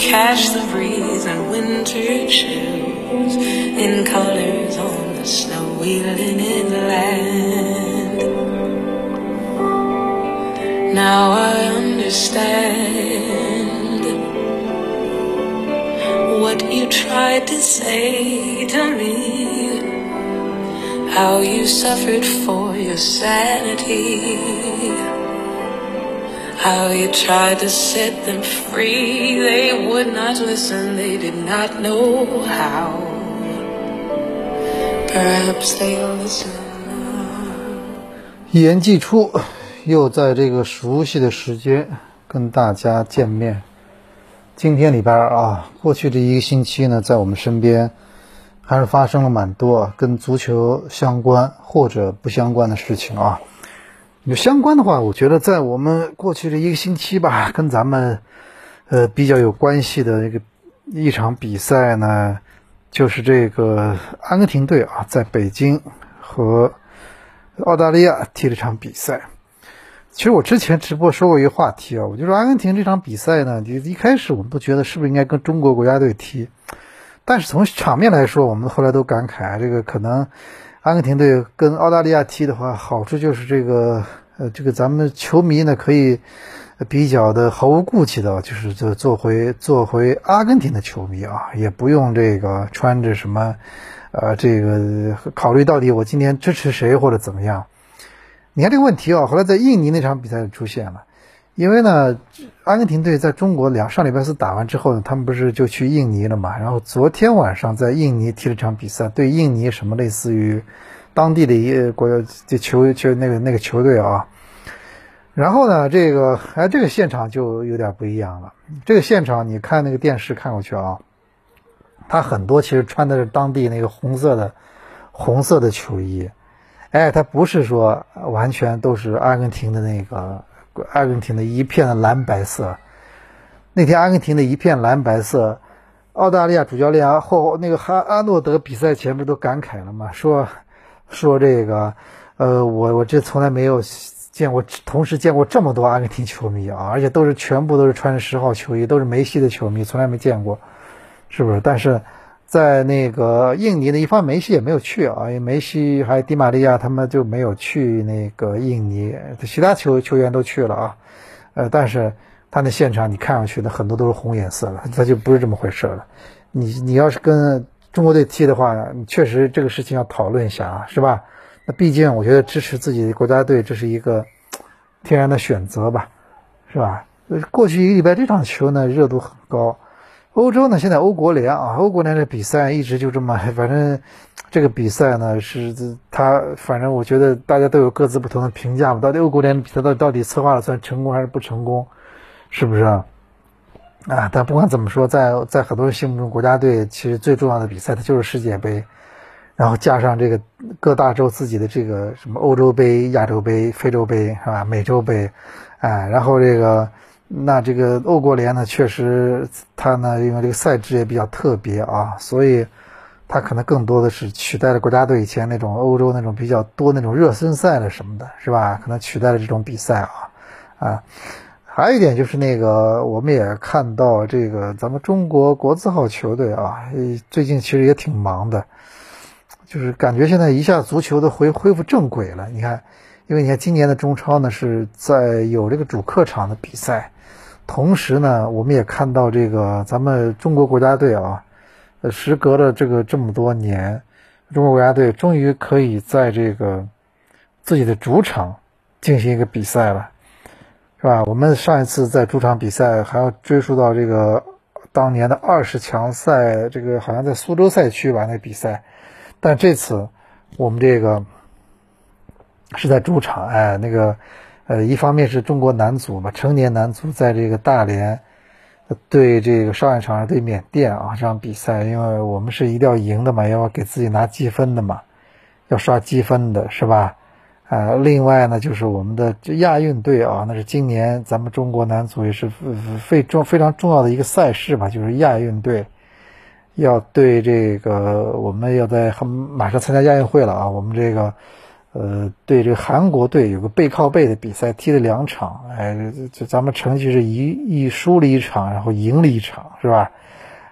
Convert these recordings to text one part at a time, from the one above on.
Catch the breeze and winter chills in colors on the snowy linen land. Now I understand what you tried to say to me. How you suffered for your sanity. How you tried to set them free. They would not listen, they did not know how. Perhaps they'll listen 一言既出，又在这个熟悉的时间跟大家见面。今天礼拜二啊，过去这一个星期呢，在我们身边还是发生了蛮多跟足球相关或者不相关的事情啊。有相关的话，我觉得在我们过去这一个星期吧，跟咱们呃比较有关系的一个一场比赛呢，就是这个阿根廷队啊，在北京和澳大利亚踢了场比赛。其实我之前直播说过一个话题啊，我就说阿根廷这场比赛呢，就一开始我们都觉得是不是应该跟中国国家队踢，但是从场面来说，我们后来都感慨，这个可能阿根廷队跟澳大利亚踢的话，好处就是这个呃，这个咱们球迷呢可以比较的毫无顾忌的，就是就做回做回阿根廷的球迷啊，也不用这个穿着什么呃这个考虑到底我今天支持谁或者怎么样。你看这个问题啊，后来在印尼那场比赛出现了，因为呢，阿根廷队在中国两上礼拜四打完之后呢，他们不是就去印尼了嘛？然后昨天晚上在印尼踢了场比赛，对印尼什么类似于当地的一国就球球那个那个球队啊。然后呢，这个哎，这个现场就有点不一样了。这个现场你看那个电视看过去啊，他很多其实穿的是当地那个红色的红色的球衣。哎，他不是说完全都是阿根廷的那个阿根廷的一片蓝白色。那天阿根廷的一片蓝白色，澳大利亚主教练后那个哈阿诺德比赛前不都感慨了吗？说说这个，呃，我我这从来没有见过，同时见过这么多阿根廷球迷啊，而且都是全部都是穿着十号球衣，都是梅西的球迷，从来没见过，是不是？但是。在那个印尼的一方，梅西也没有去啊，因为梅西还有迪玛利亚他们就没有去那个印尼，其他球球员都去了啊，呃，但是他那现场你看上去的很多都是红颜色的，他就不是这么回事了。你你要是跟中国队踢的话，你确实这个事情要讨论一下啊，是吧？那毕竟我觉得支持自己的国家队这是一个 天然的选择吧，是吧？过去一个礼拜这场球呢热度很高。欧洲呢，现在欧国联啊，欧国联的比赛一直就这么，反正这个比赛呢是他，反正我觉得大家都有各自不同的评价嘛。到底欧国联的比赛到底到底策划了算成功还是不成功，是不是啊？啊，但不管怎么说，在在很多人心目中，国家队其实最重要的比赛它就是世界杯，然后加上这个各大洲自己的这个什么欧洲杯、亚洲杯、非洲杯是吧？美洲杯，哎，然后这个。那这个欧国联呢，确实它呢，因为这个赛制也比较特别啊，所以它可能更多的是取代了国家队以前那种欧洲那种比较多那种热身赛了什么的，是吧？可能取代了这种比赛啊啊。还有一点就是那个，我们也看到这个咱们中国国字号球队啊，最近其实也挺忙的，就是感觉现在一下足球都恢恢复正轨了。你看，因为你看今年的中超呢是在有这个主客场的比赛。同时呢，我们也看到这个咱们中国国家队啊，呃，时隔了这个这么多年，中国国家队终于可以在这个自己的主场进行一个比赛了，是吧？我们上一次在主场比赛还要追溯到这个当年的二十强赛，这个好像在苏州赛区吧那比赛，但这次我们这个是在主场，哎，那个。呃，一方面是中国男足嘛，成年男足在这个大连，对这个上一场对缅甸啊这场比赛，因为我们是一定要赢的嘛，要给自己拿积分的嘛，要刷积分的是吧？啊，另外呢，就是我们的亚运队啊，那是今年咱们中国男足也是非重非常重要的一个赛事吧，就是亚运队要对这个我们要在很马上参加亚运会了啊，我们这个呃对这个韩国队有个背靠背的比赛，踢了两场，哎，这咱们成绩是一一输了一场，然后赢了一场，是吧？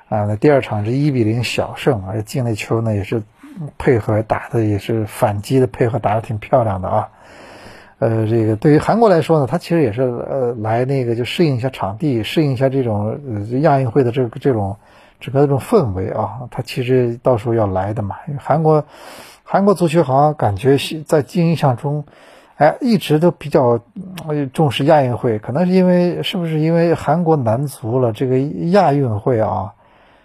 啊，那第二场是一比零小胜，而进那球呢也是。配合打的也是反击的配合打的挺漂亮的啊，呃，这个对于韩国来说呢，他其实也是呃来那个就适应一下场地，适应一下这种亚运会的这个这种整个这种氛围啊，他其实到时候要来的嘛。因为韩国韩国足球好像感觉在印象中，哎，一直都比较重视亚运会，可能是因为是不是因为韩国男足了这个亚运会啊？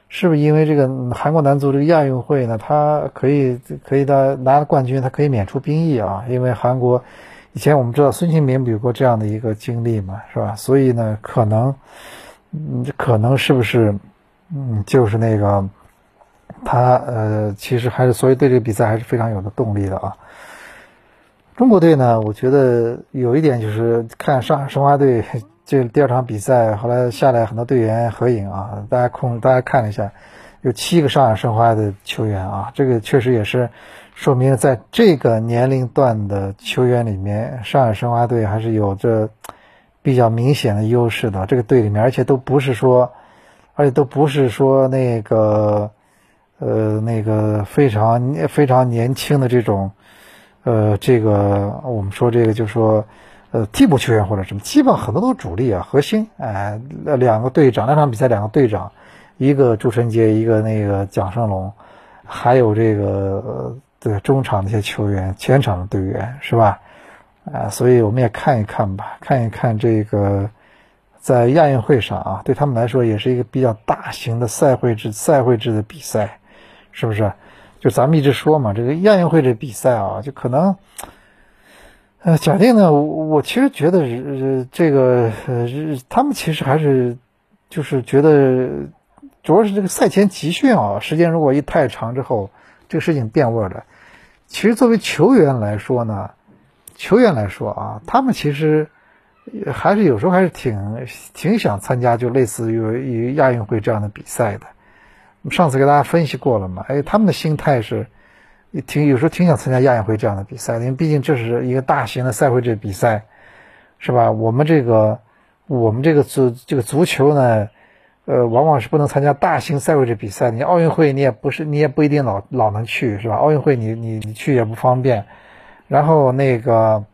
是不是因为这个韩国男足这个亚运会呢？他可以可以的拿了冠军，他可以免除兵役啊？因为韩国以前我们知道孙兴民有过这样的一个经历嘛，是吧？所以呢，可能嗯，可能是不是嗯，就是那个他呃，其实还是所以对这个比赛还是非常有的动力的啊。中国队呢，我觉得有一点就是看上海申花队。这第二场比赛后来下来很多队员合影啊，大家空大家看了一下，有七个上海申花的球员啊，这个确实也是说明在这个年龄段的球员里面，上海申花队还是有着比较明显的优势的。这个队里面，而且都不是说，而且都不是说那个呃那个非常非常年轻的这种呃这个我们说这个就说。呃，替补球员或者什么，基本很多都是主力啊，核心。哎，两个队长，那场比赛两个队长，一个朱晨杰，一个那个蒋胜龙，还有这个对中场那些球员，前场的队员是吧？啊，所以我们也看一看吧，看一看这个在亚运会上啊，对他们来说也是一个比较大型的赛会制赛会制的比赛，是不是？就咱们一直说嘛，这个亚运会这比赛啊，就可能。呃，假定呢，我我其实觉得，呃，这个呃，他们其实还是就是觉得，主要是这个赛前集训啊，时间如果一太长之后，这个事情变味了。其实作为球员来说呢，球员来说啊，他们其实还是有时候还是挺挺想参加，就类似于亚运会这样的比赛的。上次给大家分析过了嘛，哎，他们的心态是。挺有时候挺想参加亚运会这样的比赛，因为毕竟这是一个大型的赛会制比赛，是吧？我们这个我们这个足这个足球呢，呃，往往是不能参加大型赛会制比赛。你奥运会你也不是你也不一定老老能去，是吧？奥运会你你你去也不方便。然后那个，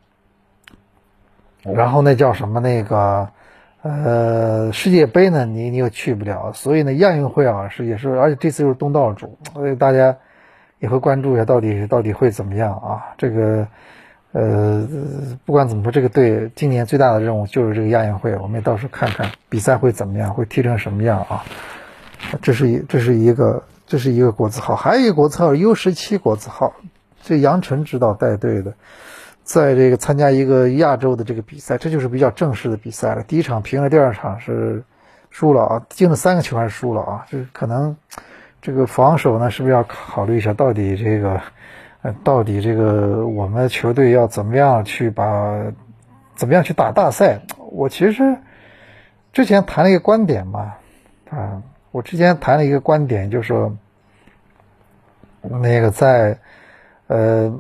然后那叫什么那个，呃，世界杯呢，你你又去不了。所以呢，亚运会啊是也是，而且这次又是东道主，所以大家。也会关注一下到底到底会怎么样啊？这个，呃，不管怎么说，这个队今年最大的任务就是这个亚运会，我们也到时候看看比赛会怎么样，会踢成什么样啊？这是一这是一个这是一个国字号，还有一个国字号 U 十七国字号，这杨晨指导带队的，在这个参加一个亚洲的这个比赛，这就是比较正式的比赛了。第一场平了，第二场是输了啊，进了三个球还是输了啊？这可能。这个防守呢，是不是要考虑一下？到底这个，呃，到底这个我们球队要怎么样去把，怎么样去打大赛？我其实之前谈了一个观点嘛，啊，我之前谈了一个观点，就是说，那个在，呃，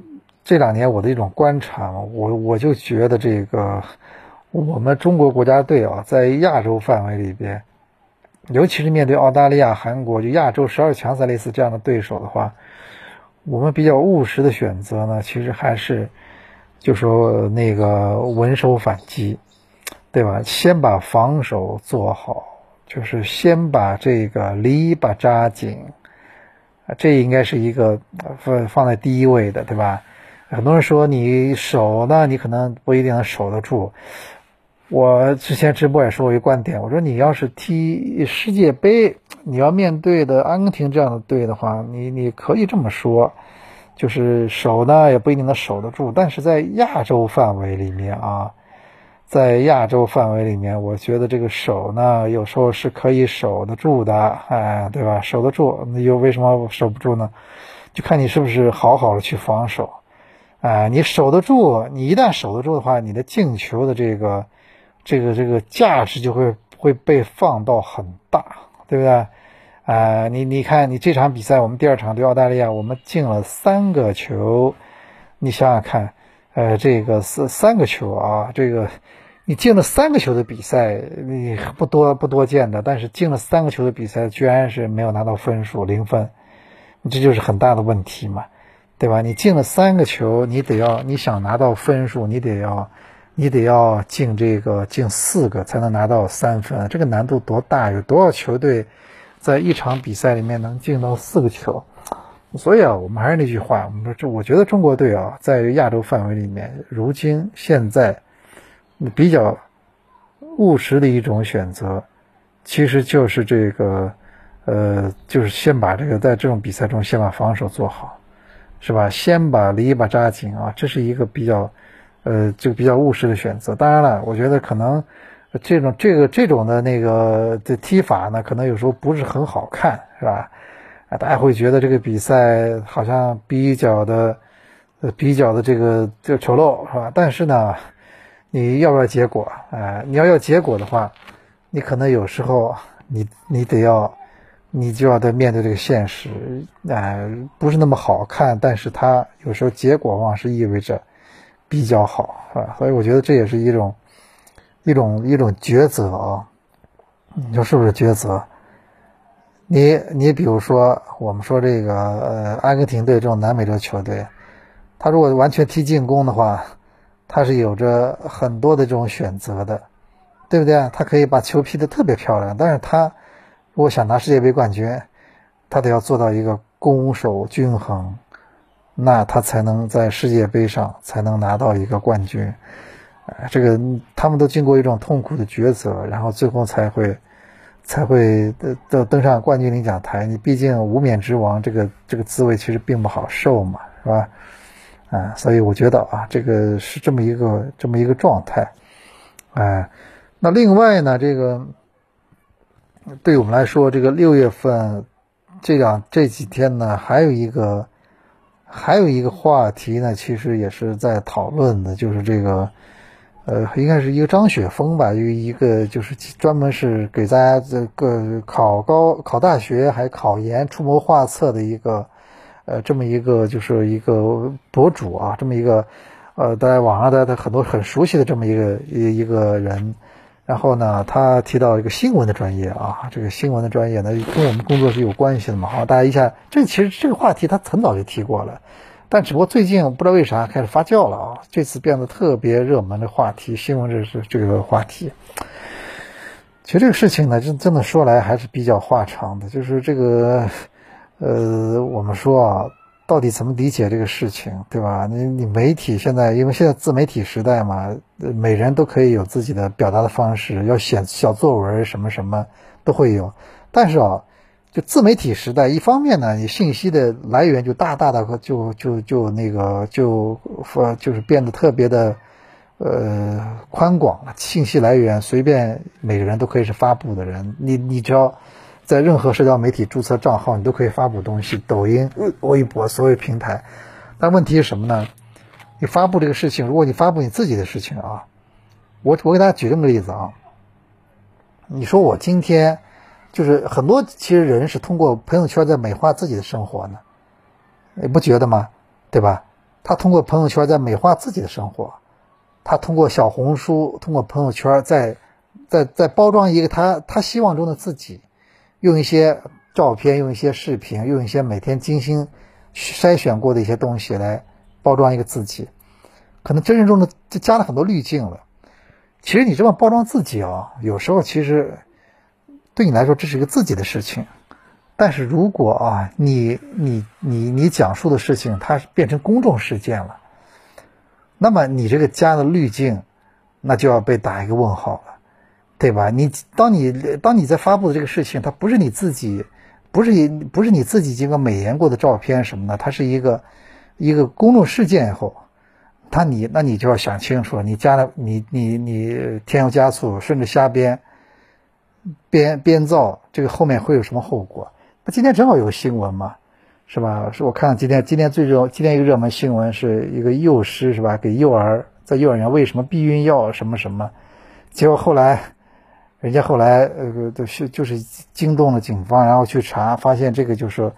这两年我的一种观察，我我就觉得这个我们中国国家队啊，在亚洲范围里边。尤其是面对澳大利亚、韩国，就亚洲十二强赛类似这样的对手的话，我们比较务实的选择呢，其实还是就说那个稳守反击，对吧？先把防守做好，就是先把这个篱笆扎紧，这应该是一个放放在第一位的，对吧？很多人说你守呢，你可能不一定能守得住。我之前直播也说过一个观点，我说你要是踢世界杯，你要面对的阿根廷这样的队的话，你你可以这么说，就是守呢也不一定能守得住，但是在亚洲范围里面啊，在亚洲范围里面，我觉得这个守呢，有时候是可以守得住的，哎，对吧？守得住，那又为什么守不住呢？就看你是不是好好的去防守，啊，你守得住，你一旦守得住的话，你的进球的这个这个这个价值就会会被放到很大，对不对？啊，你你看，你这场比赛，我们第二场对澳大利亚，我们进了三个球，你想想看，呃，这个是三个球啊，这个你进了三个球的比赛，你不多不多见的，但是进了三个球的比赛，居然是没有拿到分数，零分，这就是很大的问题嘛，对吧？你进了三个球，你得要你想拿到分数，你得要你得要进这个进四个才能拿到三分，这个难度多大？有多少球队？在一场比赛里面能进到四个球，所以啊，我们还是那句话，我们说这，我觉得中国队啊，在亚洲范围里面，如今现在比较务实的一种选择，其实就是这个，呃，就是先把这个在这种比赛中先把防守做好，是吧？先把篱笆扎紧啊，这是一个比较，呃，就比较务实的选择。当然了，我觉得可能。这种这个这种的那个的踢法呢，可能有时候不是很好看，是吧？啊，大家会觉得这个比赛好像比较的，呃，比较的这个就丑陋，是吧？但是呢，你要不要结果？啊，你要要结果的话，你可能有时候你你得要，你就要得面对这个现实，哎，不是那么好看，但是它有时候结果往往是意味着比较好，是吧？所以我觉得这也是一种。一种一种抉择啊，你说是不是抉择？你你比如说，我们说这个呃，阿根廷队这种南美洲球队，他如果完全踢进攻的话，他是有着很多的这种选择的，对不对？他可以把球踢得特别漂亮，但是他如果想拿世界杯冠军，他得要做到一个攻守均衡，那他才能在世界杯上才能拿到一个冠军。这个他们都经过一种痛苦的抉择，然后最后才会才会登登上冠军领奖台。你毕竟无冕之王，这个这个滋味其实并不好受嘛，是吧？啊，所以我觉得啊，这个是这么一个这么一个状态。哎，那另外呢，这个对我们来说，这个六月份这两这几天呢，还有一个还有一个话题呢，其实也是在讨论的，就是这个。呃，应该是一个张雪峰吧，有一个就是专门是给大家这个考高考大学还考研出谋划策的一个，呃，这么一个就是一个博主啊，这么一个，呃，在网上的他很多很熟悉的这么一个一一个人，然后呢，他提到一个新闻的专业啊，这个新闻的专业呢跟我们工作是有关系的嘛，好，大家一下，这其实这个话题他很早就提过了。但只不过最近不知道为啥开始发酵了啊！这次变得特别热门的话题，新闻这是这个话题。其实这个事情呢，真真的说来还是比较话长的。就是这个，呃，我们说啊，到底怎么理解这个事情，对吧？你你媒体现在，因为现在自媒体时代嘛，每人都可以有自己的表达的方式，要写小作文什么什么都会有。但是啊。就自媒体时代，一方面呢，你信息的来源就大大的就就就那个就呃就是变得特别的呃宽广了，信息来源随便每个人都可以是发布的人，你你只要在任何社交媒体注册账号，你都可以发布东西，抖音、微博所有平台。但问题是什么呢？你发布这个事情，如果你发布你自己的事情啊，我我给大家举这么个例子啊，你说我今天。就是很多其实人是通过朋友圈在美化自己的生活呢，你不觉得吗？对吧？他通过朋友圈在美化自己的生活，他通过小红书、通过朋友圈在在在包装一个他他希望中的自己，用一些照片、用一些视频、用一些每天精心筛选过的一些东西来包装一个自己，可能真正中的就加了很多滤镜了。其实你这么包装自己啊，有时候其实。对你来说，这是一个自己的事情，但是如果啊，你你你你讲述的事情，它变成公众事件了，那么你这个加的滤镜，那就要被打一个问号了，对吧？你当你当你在发布的这个事情，它不是你自己，不是你不是你自己经过美颜过的照片什么的，它是一个一个公众事件以后，他你那你就要想清楚，你加了你你你添油加醋，甚至瞎编编编造，这个后面会有什么后果？那今天正好有个新闻嘛，是吧？是我看今天今天最热今天一个热门新闻是一个幼师是吧？给幼儿在幼儿园喂什么避孕药什么什么，结果后来人家后来呃就是就是惊动了警方，然后去查，发现这个就是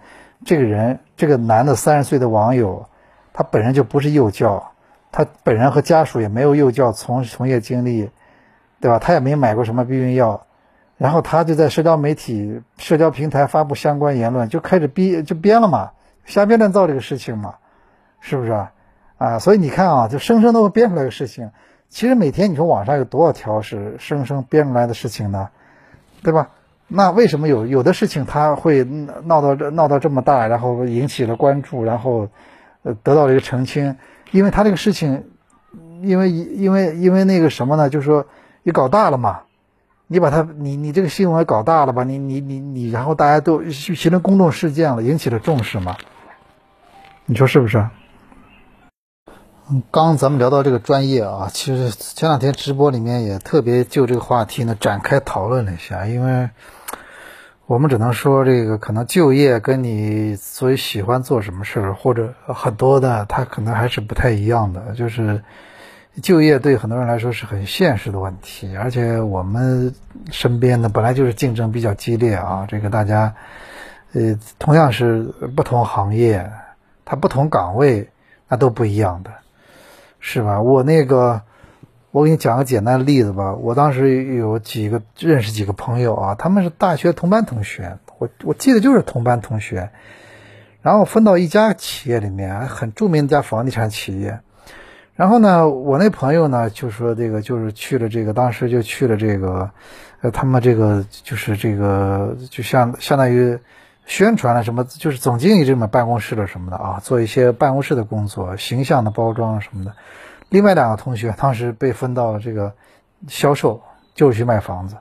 这个人这个男的三十岁的网友，他本人就不是幼教。他本人和家属也没有幼教从从业经历，对吧？他也没买过什么避孕药，然后他就在社交媒体、社交平台发布相关言论，就开始编就编了嘛，瞎编乱造这个事情嘛，是不是啊？啊，所以你看啊，就生生都编出来个事情。其实每天你说网上有多少条是生生编出来的事情呢？对吧？那为什么有有的事情他会闹到这闹到这么大，然后引起了关注，然后呃得到了一个澄清？因为他这个事情，因为因为因为那个什么呢？就是说你搞大了嘛，你把它你你这个新闻搞大了吧？你你你你，然后大家都形成公众事件了，引起了重视嘛？你说是不是？刚咱们聊到这个专业啊，其实前两天直播里面也特别就这个话题呢展开讨论了一下，因为。我们只能说，这个可能就业跟你所以喜欢做什么事儿，或者很多的，他可能还是不太一样的。就是就业对很多人来说是很现实的问题，而且我们身边的本来就是竞争比较激烈啊。这个大家，呃，同样是不同行业，它不同岗位，那都不一样的，是吧？我那个。我给你讲个简单的例子吧。我当时有几个认识几个朋友啊，他们是大学同班同学，我我记得就是同班同学，然后分到一家企业里面，很著名的一家房地产企业。然后呢，我那朋友呢就说这个就是去了这个，当时就去了这个，呃，他们这个就是这个就像相当于宣传了什么，就是总经理这么办公室的什么的啊，做一些办公室的工作，形象的包装什么的。另外两个同学当时被分到了这个销售，就是去卖房子。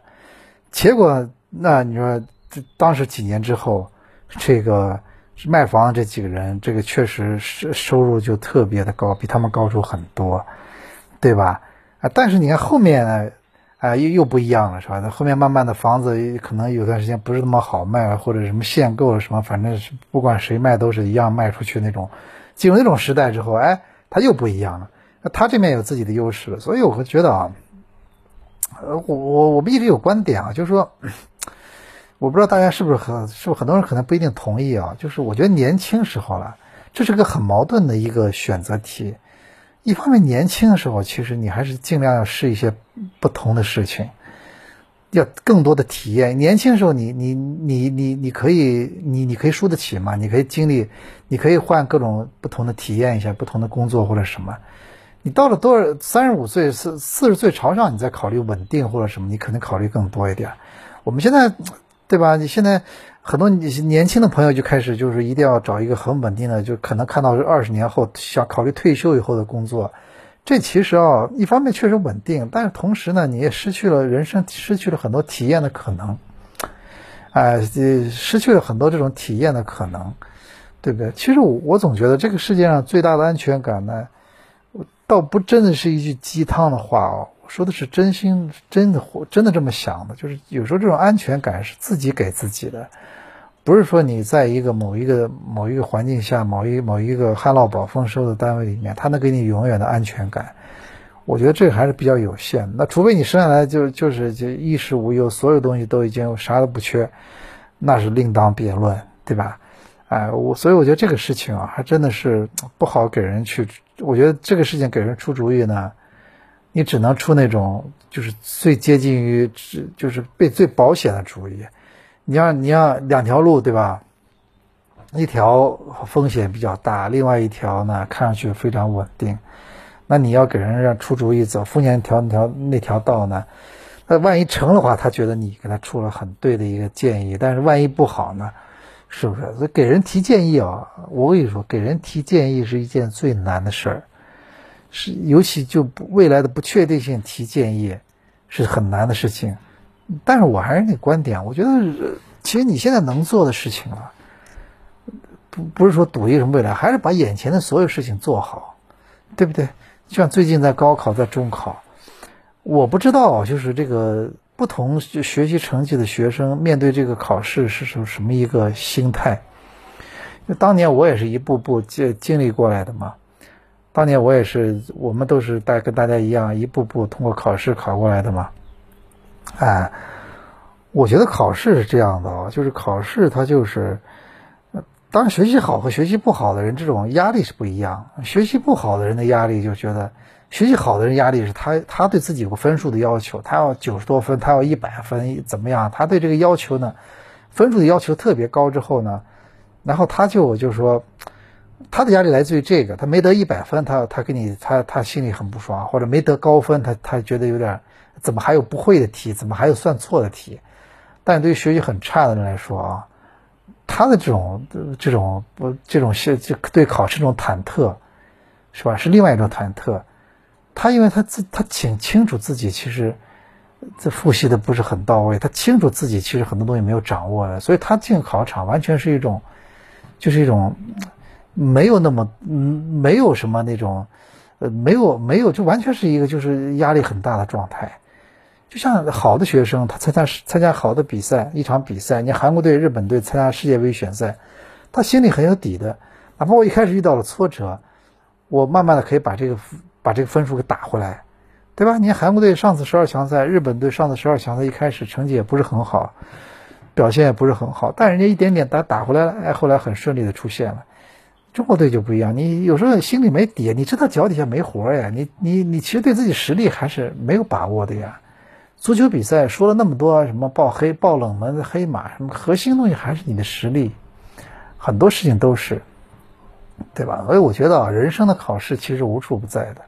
结果那你说，这当时几年之后，这个卖房这几个人，这个确实是收入就特别的高，比他们高出很多，对吧？啊，但是你看后面呢，哎又又不一样了，是吧？那后面慢慢的房子可能有段时间不是那么好卖了，或者什么限购了什么，反正是不管谁卖都是一样卖出去那种。进入那种时代之后，哎，他又不一样了。那他这边有自己的优势，所以我会觉得啊，我我我们一直有观点啊，就是说，我不知道大家是不是很，是不是很多人可能不一定同意啊，就是我觉得年轻时候了，这是个很矛盾的一个选择题。一方面，年轻的时候，其实你还是尽量要试一些不同的事情，要更多的体验。年轻的时候，你你你你你可以你你可以输得起嘛？你可以经历，你可以换各种不同的体验一下不同的工作或者什么。你到了多少三十五岁四四十岁朝上，你再考虑稳定或者什么，你可能考虑更多一点。我们现在，对吧？你现在很多年轻的朋友就开始就是一定要找一个很稳定的，就可能看到是二十年后想考虑退休以后的工作。这其实啊，一方面确实稳定，但是同时呢，你也失去了人生，失去了很多体验的可能。哎，失去了很多这种体验的可能，对不对？其实我我总觉得这个世界上最大的安全感呢。倒不真的是一句鸡汤的话哦，说的是真心真的真的这么想的，就是有时候这种安全感是自己给自己的，不是说你在一个某一个某一个环境下，某一某一个旱涝保丰收的单位里面，他能给你永远的安全感。我觉得这个还是比较有限。那除非你生下来就就是就衣食无忧，所有东西都已经啥都不缺，那是另当别论，对吧？哎，我所以我觉得这个事情啊，还真的是不好给人去。我觉得这个事情给人出主意呢，你只能出那种就是最接近于，就是被最保险的主意。你要你要两条路对吧？一条风险比较大，另外一条呢看上去非常稳定。那你要给人让出主意走风险条那条那条道呢？那万一成的话，他觉得你给他出了很对的一个建议，但是万一不好呢？是不是？所以给人提建议啊，我跟你说，给人提建议是一件最难的事儿，是尤其就未来的不确定性提建议是很难的事情。但是我还是那观点，我觉得其实你现在能做的事情啊，不不是说赌一个什么未来，还是把眼前的所有事情做好，对不对？就像最近在高考、在中考，我不知道，就是这个不同学习成绩的学生面对这个考试是什什么一个心态。当年我也是一步步经经历过来的嘛，当年我也是，我们都是大跟大家一样，一步步通过考试考过来的嘛。哎，我觉得考试是这样的啊，就是考试它就是。当，学习好和学习不好的人，这种压力是不一样。学习不好的人的压力就觉得，学习好的人压力是他他对自己有个分数的要求，他要九十多分，他要一百分，怎么样？他对这个要求呢，分数的要求特别高之后呢，然后他就就说，他的压力来自于这个，他没得一百分，他他给你他他心里很不爽，或者没得高分，他他觉得有点，怎么还有不会的题，怎么还有算错的题？但对于学习很差的人来说啊。他的这种这种不这种是就对考试这种忐忑，是吧？是另外一种忐忑。他因为他自他挺清楚自己其实这复习的不是很到位，他清楚自己其实很多东西没有掌握的，所以他进考场完全是一种就是一种没有那么嗯没有什么那种呃没有没有就完全是一个就是压力很大的状态。就像好的学生，他参加参加好的比赛，一场比赛，你韩国队、日本队参加世界杯选赛，他心里很有底的。哪怕我一开始遇到了挫折，我慢慢的可以把这个把这个分数给打回来，对吧？你看韩国队上次十二强赛，日本队上次十二强赛，一开始成绩也不是很好，表现也不是很好，但人家一点点打打回来了，哎，后来很顺利的出现了。中国队就不一样，你有时候心里没底，你知道脚底下没活呀，你你你其实对自己实力还是没有把握的呀。足球比赛说了那么多什么爆黑、爆冷门黑马，什么核心东西还是你的实力，很多事情都是，对吧？所以我觉得啊，人生的考试其实无处不在的。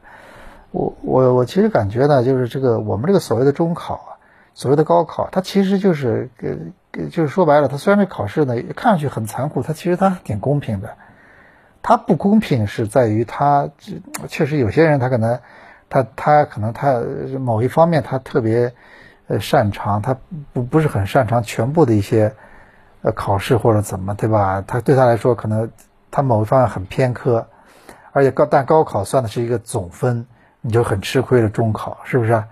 我我我其实感觉呢，就是这个我们这个所谓的中考啊，所谓的高考，它其实就是呃，就是说白了，它虽然这考试呢看上去很残酷，它其实它挺公平的。它不公平是在于它确实有些人他可能。他他可能他某一方面他特别呃擅长，他不不是很擅长全部的一些呃考试或者怎么对吧？他对他来说可能他某一方面很偏科，而且高但高考算的是一个总分，你就很吃亏了。中考是不是？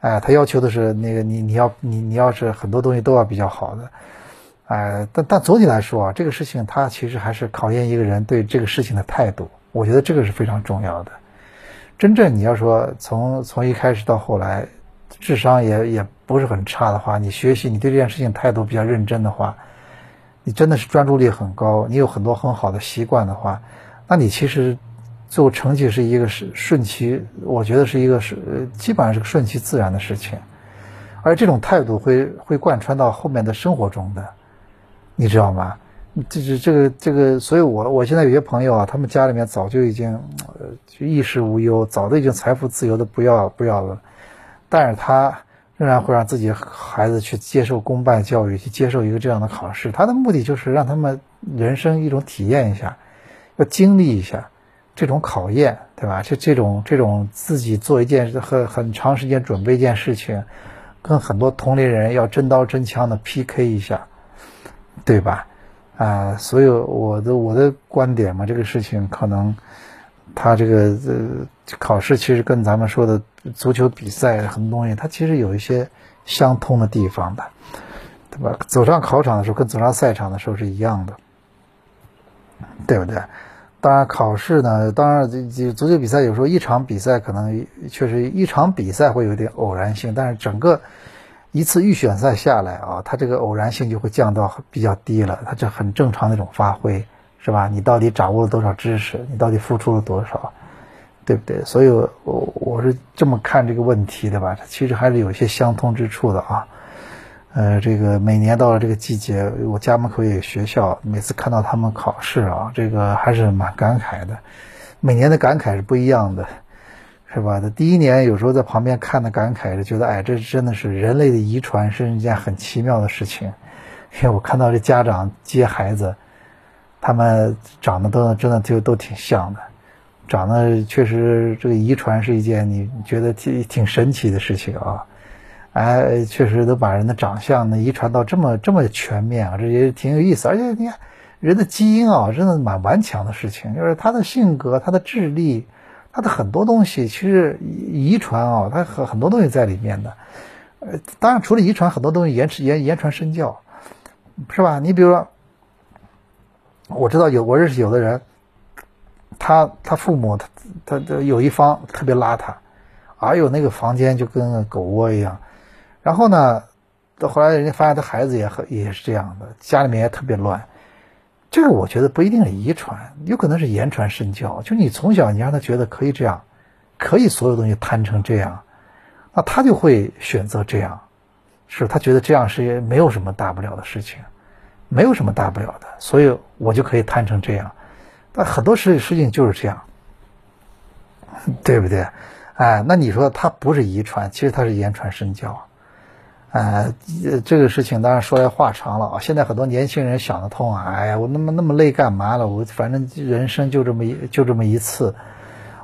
哎，他要求的是那个你你要你你要是很多东西都要比较好的，哎，但但总体来说啊，这个事情它其实还是考验一个人对这个事情的态度，我觉得这个是非常重要的。真正你要说从从一开始到后来，智商也也不是很差的话，你学习你对这件事情态度比较认真的话，你真的是专注力很高，你有很多很好的习惯的话，那你其实最后成绩是一个是顺其，我觉得是一个是基本上是个顺其自然的事情，而这种态度会会贯穿到后面的生活中的，你知道吗？这是这个这个，所以我我现在有些朋友啊，他们家里面早就已经呃就衣食无忧，早都已经财富自由的不要不要了，但是他仍然会让自己孩子去接受公办教育，去接受一个这样的考试，他的目的就是让他们人生一种体验一下，要经历一下这种考验，对吧？这这种这种自己做一件很很长时间准备一件事情，跟很多同龄人要真刀真枪的 PK 一下，对吧？啊，所以我的我的观点嘛，这个事情可能，他这个呃考试其实跟咱们说的足球比赛很多东西，它其实有一些相通的地方的，对吧？走上考场的时候跟走上赛场的时候是一样的，对不对？当然考试呢，当然这这足球比赛有时候一场比赛可能确实一场比赛会有点偶然性，但是整个。一次预选赛下来啊，它这个偶然性就会降到比较低了，它这很正常的一种发挥，是吧？你到底掌握了多少知识？你到底付出了多少？对不对？所以，我我是这么看这个问题的吧？它其实还是有一些相通之处的啊。呃，这个每年到了这个季节，我家门口也有学校，每次看到他们考试啊，这个还是蛮感慨的。每年的感慨是不一样的。是吧？他第一年有时候在旁边看的感慨着，觉得哎，这真的是人类的遗传，是一件很奇妙的事情。因为我看到这家长接孩子，他们长得都真的就都挺像的，长得确实这个遗传是一件你觉得挺挺神奇的事情啊。哎，确实都把人的长相呢遗传到这么这么全面啊，这也挺有意思。而且你看人的基因啊，真的蛮顽强的事情，就是他的性格、他的智力。它的很多东西其实遗传啊，它很很多东西在里面的。呃，当然除了遗传，很多东西言言言传身教，是吧？你比如说，我知道有我认识有的人，他他父母他他他有一方特别邋遢，哎呦那个房间就跟狗窝一样。然后呢，到后来人家发现他孩子也很也是这样的，家里面也特别乱。这个我觉得不一定是遗传，有可能是言传身教。就你从小你让他觉得可以这样，可以所有东西摊成这样，那他就会选择这样，是他觉得这样是没有什么大不了的事情，没有什么大不了的，所以我就可以摊成这样。但很多事事情就是这样，对不对？哎，那你说他不是遗传，其实他是言传身教。呃，这个事情当然说来话长了啊。现在很多年轻人想得通啊，哎呀，我那么那么累干嘛了？我反正人生就这么一就这么一次，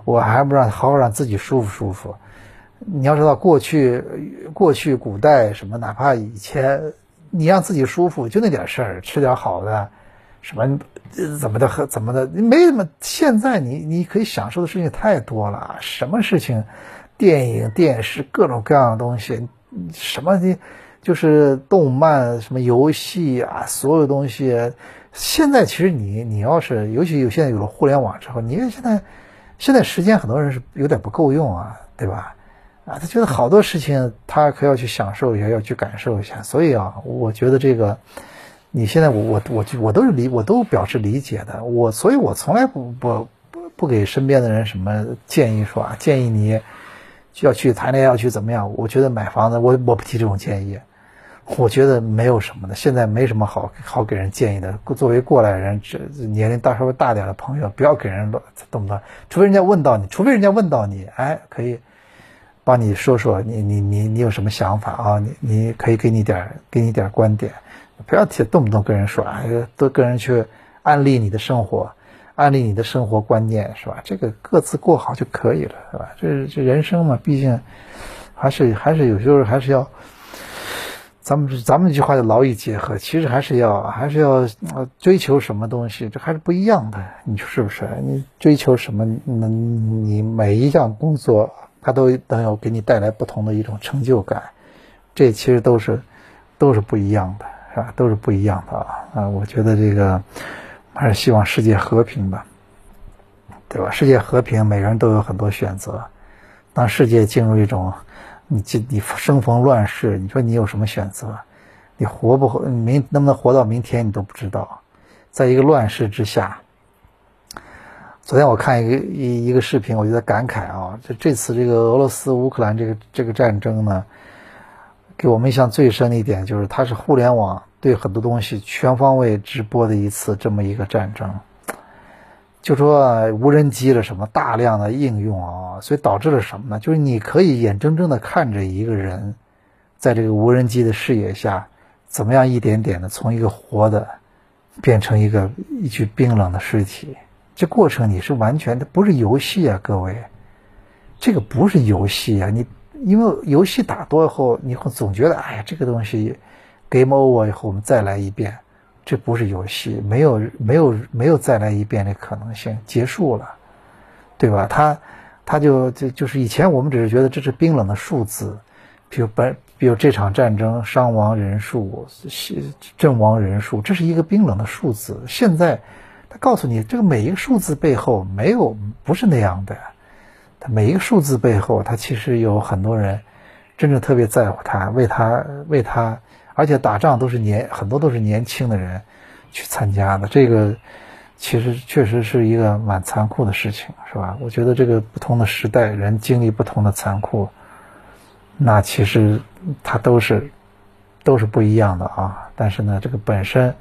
我还不让好好让自己舒服舒服。你要知道，过去过去古代什么，哪怕以前你让自己舒服，就那点事儿，吃点好的，什么怎么的和怎么的，没什么。现在你你可以享受的事情太多了，什么事情，电影、电视，各种各样的东西。什么的，就是动漫、什么游戏啊，所有东西。现在其实你你要是，尤其有现在有了互联网之后，你现在现在时间很多人是有点不够用啊，对吧？啊，他觉得好多事情他可要去享受一下，要去感受一下。所以啊，我觉得这个你现在我我我我都是理我都表示理解的。我所以，我从来不不不不给身边的人什么建议说啊，建议你。就要去谈恋爱，要去怎么样？我觉得买房子，我我不提这种建议。我觉得没有什么的，现在没什么好好给人建议的。作为过来人，这年龄大稍微大点的朋友，不要给人乱，动不？除非人家问到你，除非人家问到你，哎，可以帮你说说，你你你你有什么想法啊？你你可以给你点给你点观点，不要提动不动跟人说，哎，都跟人去安利你的生活。安利你的生活观念是吧？这个各自过好就可以了，是吧？这这人生嘛，毕竟还是还是有时候还是要，咱们咱们一句话叫劳逸结合，其实还是要还是要追求什么东西，这还是不一样的，你说是不是？你追求什么？能你每一项工作，它都能有给你带来不同的一种成就感，这其实都是都是不一样的，是吧？都是不一样的啊！啊，我觉得这个。还是希望世界和平吧，对吧？世界和平，每个人都有很多选择。当世界进入一种你你生逢乱世，你说你有什么选择？你活不活？明能不能活到明天，你都不知道。在一个乱世之下，昨天我看一个一一个视频，我就在感慨啊，这这次这个俄罗斯乌克兰这个这个战争呢，给我们印象最深的一点就是，它是互联网。对很多东西全方位直播的一次这么一个战争，就说无人机的什么大量的应用啊，所以导致了什么呢？就是你可以眼睁睁的看着一个人，在这个无人机的视野下，怎么样一点点的从一个活的变成一个一具冰冷的尸体。这过程你是完全的不是游戏啊，各位，这个不是游戏啊！你因为游戏打多以后，你会总觉得哎呀，这个东西。Game over 以后，我们再来一遍，这不是游戏，没有没有没有再来一遍的可能性，结束了，对吧？他他就就就是以前我们只是觉得这是冰冷的数字，比如本比如这场战争伤亡人数、阵亡人数，这是一个冰冷的数字。现在他告诉你，这个每一个数字背后没有不是那样的，他每一个数字背后，他其实有很多人真正特别在乎他，为他为他。而且打仗都是年很多都是年轻的人去参加的，这个其实确实是一个蛮残酷的事情，是吧？我觉得这个不同的时代人经历不同的残酷，那其实它都是都是不一样的啊。但是呢，这个本身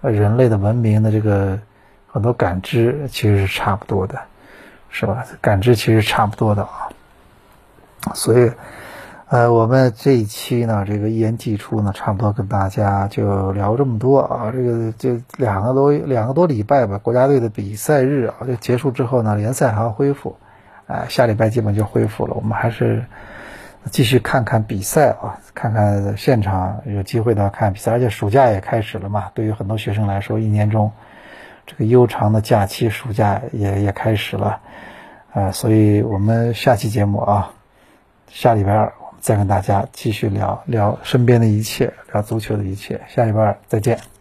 人类的文明的这个很多感知其实是差不多的，是吧？感知其实差不多的啊，所以。呃，我们这一期呢，这个一言既出呢，差不多跟大家就聊这么多啊。这个就两个多两个多礼拜吧，国家队的比赛日啊，就结束之后呢，联赛还要恢复，哎，下礼拜基本就恢复了。我们还是继续看看比赛啊，看看现场，有机会的话看比赛。而且暑假也开始了嘛，对于很多学生来说，一年中这个悠长的假期，暑假也也开始了。啊，所以我们下期节目啊，下礼拜二再跟大家继续聊聊身边的一切，聊足球的一切。下一半再见。